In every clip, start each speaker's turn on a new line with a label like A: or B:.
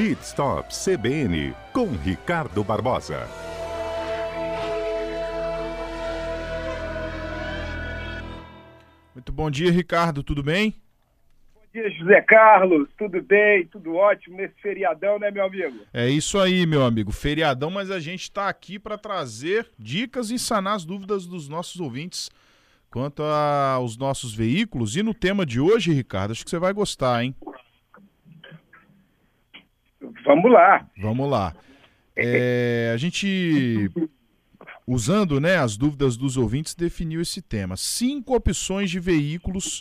A: Pit Stop CBN com Ricardo Barbosa.
B: Muito bom dia, Ricardo, tudo bem?
C: Bom dia, José Carlos, tudo bem, tudo ótimo nesse feriadão, né, meu amigo?
B: É isso aí, meu amigo, feriadão, mas a gente está aqui para trazer dicas e sanar as dúvidas dos nossos ouvintes quanto aos nossos veículos. E no tema de hoje, Ricardo, acho que você vai gostar, hein?
C: Vamos lá.
B: Vamos lá. É, a gente, usando né, as dúvidas dos ouvintes, definiu esse tema. Cinco opções de veículos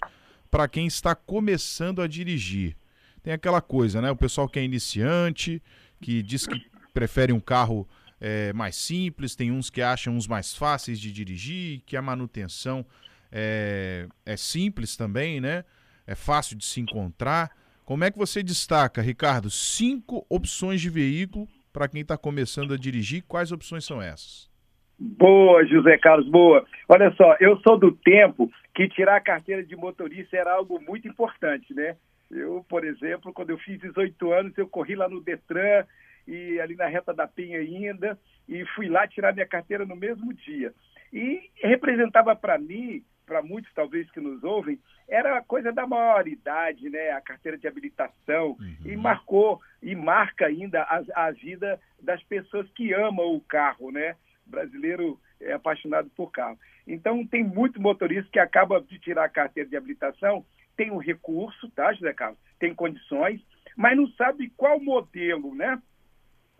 B: para quem está começando a dirigir. Tem aquela coisa, né? O pessoal que é iniciante, que diz que prefere um carro é, mais simples, tem uns que acham uns mais fáceis de dirigir, que a manutenção é, é simples também, né? É fácil de se encontrar. Como é que você destaca, Ricardo, cinco opções de veículo para quem está começando a dirigir? Quais opções são essas?
C: Boa, José Carlos, boa. Olha só, eu sou do tempo que tirar a carteira de motorista era algo muito importante, né? Eu, por exemplo, quando eu fiz 18 anos, eu corri lá no Detran e ali na reta da Penha ainda e fui lá tirar minha carteira no mesmo dia. E representava para mim para muitos talvez que nos ouvem, era a coisa da maioridade, né? A carteira de habilitação uhum. e marcou e marca ainda a, a vida das pessoas que amam o carro, né? O brasileiro é apaixonado por carro. Então tem muito motorista que acaba de tirar a carteira de habilitação, tem um recurso, tá, José Carlos? Tem condições, mas não sabe qual modelo, né?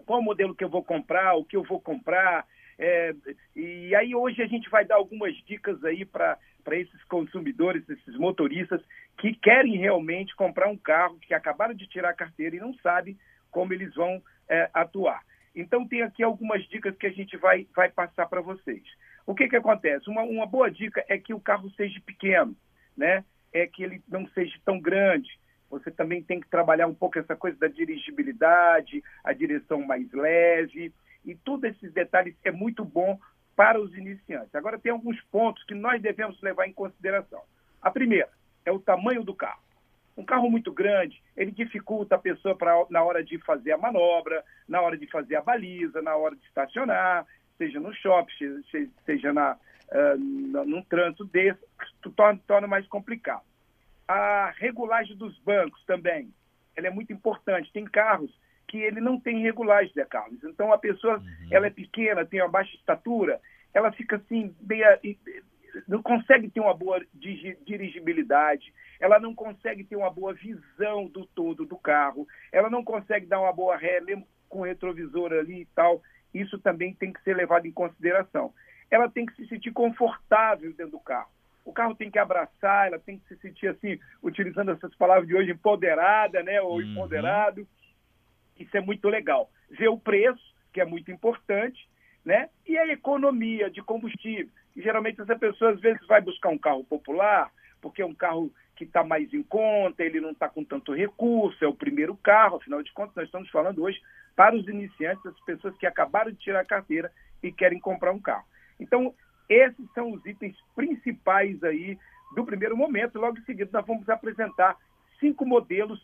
C: Qual modelo que eu vou comprar, o que eu vou comprar, é, e aí hoje a gente vai dar algumas dicas aí para esses consumidores, esses motoristas que querem realmente comprar um carro, que acabaram de tirar a carteira e não sabem como eles vão é, atuar. Então tem aqui algumas dicas que a gente vai, vai passar para vocês. O que, que acontece? Uma, uma boa dica é que o carro seja pequeno, né? É que ele não seja tão grande. Você também tem que trabalhar um pouco essa coisa da dirigibilidade, a direção mais leve. E todos esses detalhes é muito bom para os iniciantes. Agora, tem alguns pontos que nós devemos levar em consideração. A primeira é o tamanho do carro. Um carro muito grande, ele dificulta a pessoa pra, na hora de fazer a manobra, na hora de fazer a baliza, na hora de estacionar, seja no shopping, seja na, uh, num trânsito desse, torna, torna mais complicado. A regulagem dos bancos também, ela é muito importante. Tem carros que ele não tem regulagem, Zé Carlos. Então a pessoa, uhum. ela é pequena, tem uma baixa estatura, ela fica assim, bem, não consegue ter uma boa dirigibilidade, ela não consegue ter uma boa visão do todo do carro, ela não consegue dar uma boa ré, mesmo com o retrovisor ali e tal. Isso também tem que ser levado em consideração. Ela tem que se sentir confortável dentro do carro. O carro tem que abraçar, ela tem que se sentir assim, utilizando essas palavras de hoje, empoderada, né, ou uhum. empoderado isso é muito legal. Ver o preço, que é muito importante, né? E a economia de combustível. E, geralmente essa pessoa às vezes vai buscar um carro popular, porque é um carro que está mais em conta, ele não está com tanto recurso, é o primeiro carro, afinal de contas, nós estamos falando hoje para os iniciantes, as pessoas que acabaram de tirar a carteira e querem comprar um carro. Então, esses são os itens principais aí do primeiro momento. Logo em seguida, nós vamos apresentar cinco modelos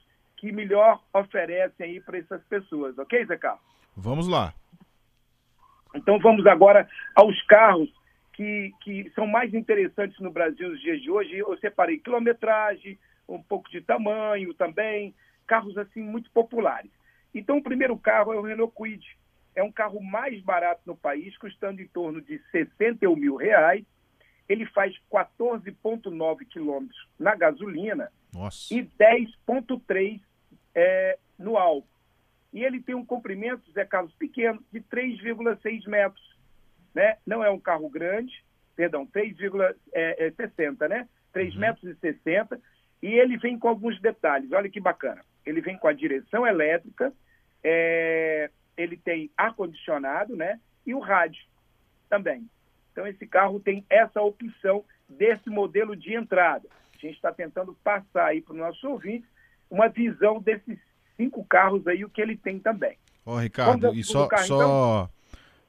C: que melhor oferecem aí para essas pessoas, ok, Zé Carlos?
B: Vamos lá.
C: Então vamos agora aos carros que, que são mais interessantes no Brasil nos dias de hoje. Eu separei quilometragem, um pouco de tamanho também, carros assim muito populares. Então o primeiro carro é o Renault Kwid. É um carro mais barato no país, custando em torno de 61 mil reais. Ele faz 14,9 quilômetros na gasolina
B: Nossa.
C: e 10,3 é, no álcool. E ele tem um comprimento, Zé Carlos, pequeno, de 3,6 metros. Né? Não é um carro grande, perdão, 3,60, é, é, né? 3 uhum. metros e 60. E ele vem com alguns detalhes, olha que bacana. Ele vem com a direção elétrica, é, ele tem ar-condicionado, né? E o rádio também. Então, esse carro tem essa opção desse modelo de entrada. A gente está tentando passar aí para o nosso ouvinte uma visão desses cinco carros aí, o que ele tem também.
B: Ó, oh, Ricardo, e só, carro, só então?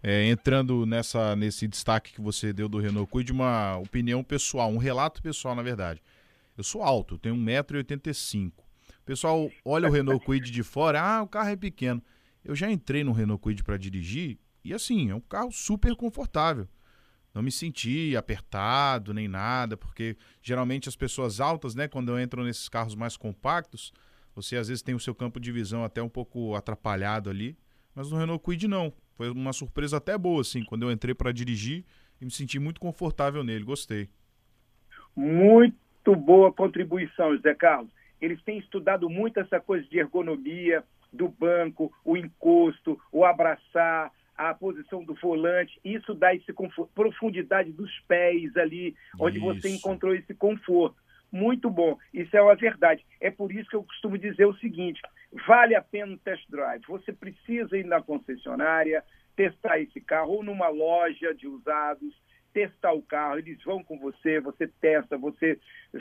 B: é, entrando nessa, nesse destaque que você deu do Renault Kwid, uma opinião pessoal, um relato pessoal, na verdade. Eu sou alto, tenho 1,85m. pessoal olha o Renault Kwid de fora, ah, o carro é pequeno. Eu já entrei no Renault Kwid para dirigir e assim, é um carro super confortável. Não me senti apertado nem nada, porque geralmente as pessoas altas, né, quando entram nesses carros mais compactos, você às vezes tem o seu campo de visão até um pouco atrapalhado ali, mas no Renault Kwid não. Foi uma surpresa até boa assim, quando eu entrei para dirigir e me senti muito confortável nele, gostei.
C: Muito boa contribuição, José Carlos. Eles têm estudado muito essa coisa de ergonomia do banco, o encosto, o abraçar, a posição do volante. Isso dá essa profundidade dos pés ali, onde isso. você encontrou esse conforto. Muito bom, isso é uma verdade. É por isso que eu costumo dizer o seguinte: vale a pena um test drive. Você precisa ir na concessionária, testar esse carro, ou numa loja de usados, testar o carro, eles vão com você, você testa, você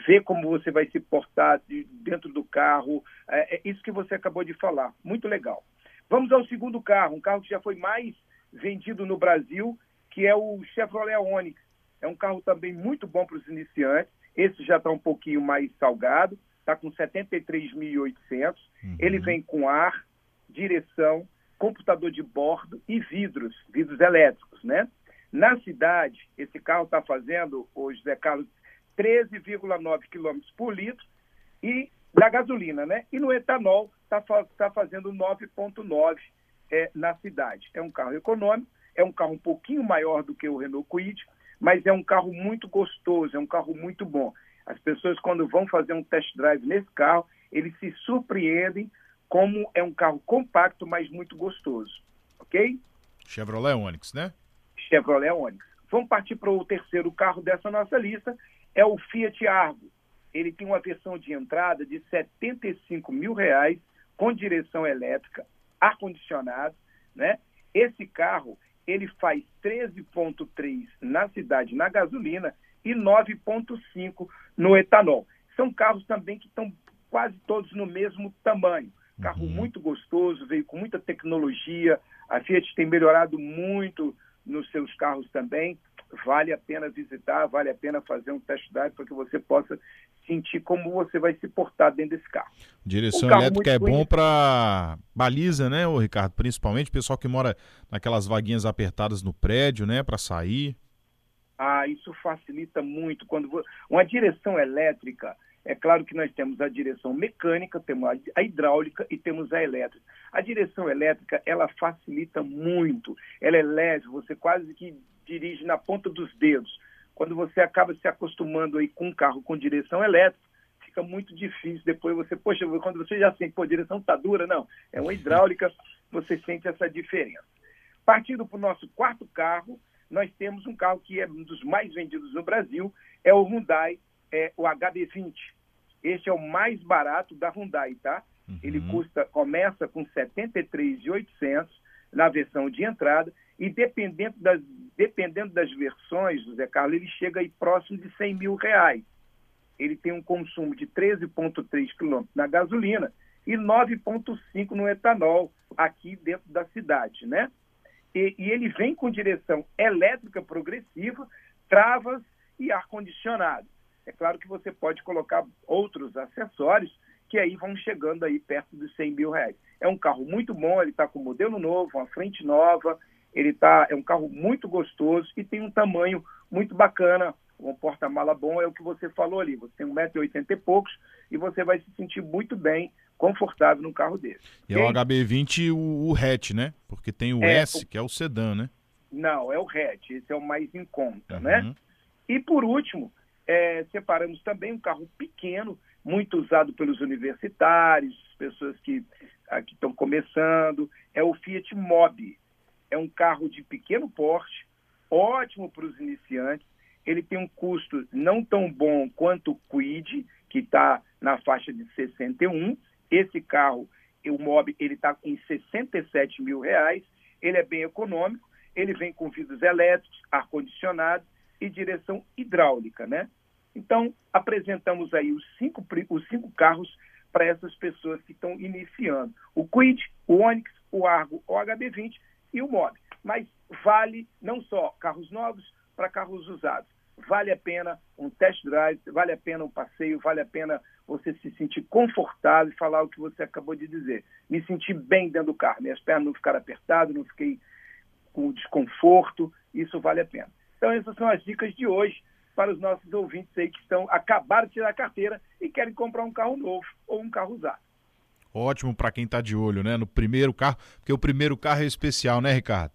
C: vê como você vai se portar dentro do carro. É, é isso que você acabou de falar. Muito legal. Vamos ao segundo carro, um carro que já foi mais vendido no Brasil, que é o Chevrolet Onix. É um carro também muito bom para os iniciantes. Esse já está um pouquinho mais salgado, está com 73.800. Uhum. Ele vem com ar, direção, computador de bordo e vidros, vidros elétricos, né? Na cidade, esse carro está fazendo, o José Carlos, 13,9 km por litro e da gasolina, né? E no etanol está tá fazendo 9,9 é, na cidade. É um carro econômico, é um carro um pouquinho maior do que o Renault Kwid, mas é um carro muito gostoso, é um carro muito bom. As pessoas, quando vão fazer um test drive nesse carro, eles se surpreendem como é um carro compacto, mas muito gostoso. Ok?
B: Chevrolet Onix, né?
C: Chevrolet Onix. Vamos partir para o terceiro carro dessa nossa lista, é o Fiat Argo. Ele tem uma versão de entrada de 75 mil reais, com direção elétrica, ar-condicionado, né? Esse carro, ele faz 13,3 na cidade na gasolina e 9,5 no etanol. São carros também que estão quase todos no mesmo tamanho. Carro uhum. muito gostoso, veio com muita tecnologia. A Fiat tem melhorado muito nos seus carros também. Vale a pena visitar, vale a pena fazer um test drive para que você possa sentir como você vai se portar dentro desse carro.
B: Direção carro elétrica é bom para baliza, né, o Ricardo? Principalmente o pessoal que mora naquelas vaguinhas apertadas no prédio, né, para sair.
C: Ah, isso facilita muito quando uma direção elétrica é claro que nós temos a direção mecânica, temos a hidráulica e temos a elétrica. A direção elétrica, ela facilita muito, ela é leve, você quase que dirige na ponta dos dedos. Quando você acaba se acostumando aí com um carro com direção elétrica, fica muito difícil depois você, poxa, quando você já sente, pô, a direção tá dura, não, é uma hidráulica, você sente essa diferença. Partindo para o nosso quarto carro, nós temos um carro que é um dos mais vendidos no Brasil, é o Hyundai, é o HB20. Este é o mais barato da Hyundai, tá? Uhum. Ele custa, começa com 73.800 na versão de entrada e dependendo das, dependendo das versões, José Carlos, ele chega aí próximo de 100 mil reais. Ele tem um consumo de 13,3 km na gasolina e 9,5 no etanol aqui dentro da cidade, né? E, e ele vem com direção elétrica progressiva, travas e ar-condicionado. É claro que você pode colocar outros acessórios que aí vão chegando aí perto dos 100 mil reais. É um carro muito bom, ele está com modelo novo, uma frente nova, ele tá, é um carro muito gostoso e tem um tamanho muito bacana, um porta-mala bom, é o que você falou ali. Você tem 1,80m e poucos e você vai se sentir muito bem, confortável num carro desse.
B: E okay? é o HB20 o, o hatch, né? Porque tem o é, S, o... que é o sedã, né?
C: Não, é o hatch, esse é o mais em conta, né? uhum. né? E por último, é, separamos também um carro pequeno, muito usado pelos universitários, pessoas que estão começando, é o Fiat Mobi é um carro de pequeno porte, ótimo para os iniciantes. Ele tem um custo não tão bom quanto o Quid, que está na faixa de 61. Esse carro, o Mob, ele está em 67 mil reais. Ele é bem econômico. Ele vem com vidros elétricos, ar-condicionado e direção hidráulica, né? Então, apresentamos aí os cinco, os cinco carros para essas pessoas que estão iniciando. O Quid, o Onix, o Argo, o HB20 e o MOB. Mas vale não só carros novos para carros usados. vale a pena um test drive, vale a pena um passeio, vale a pena você se sentir confortável e falar o que você acabou de dizer. Me senti bem dentro do carro, minhas pernas não ficaram apertadas, não fiquei com desconforto, isso vale a pena. Então essas são as dicas de hoje para os nossos ouvintes aí que estão acabaram de tirar a carteira e querem comprar um carro novo ou um carro usado.
B: Ótimo para quem está de olho, né? No primeiro carro, porque o primeiro carro é especial, né, Ricardo?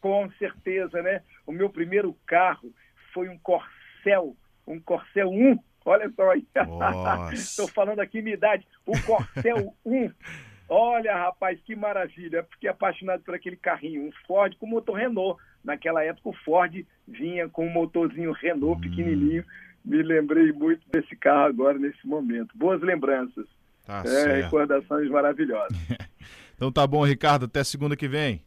C: Com certeza, né? O meu primeiro carro foi um Corcel, um Corcel 1. Olha só aí. Estou falando aqui minha idade. O Corcel 1. Olha, rapaz, que maravilha. Fiquei apaixonado por aquele carrinho. Um Ford com motor Renault. Naquela época o Ford vinha com um motorzinho Renault hum. pequenininho. Me lembrei muito desse carro agora, nesse momento. Boas lembranças. Tá é, certo. recordações maravilhosas.
B: então tá bom, Ricardo. Até segunda que vem.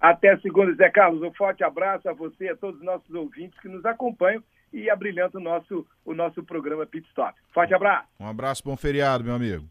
C: Até segunda, Zé Carlos. Um forte abraço a você e a todos os nossos ouvintes que nos acompanham e abrilhando o nosso, o nosso programa Pit Stop. Forte abraço.
B: Um abraço, bom feriado, meu amigo.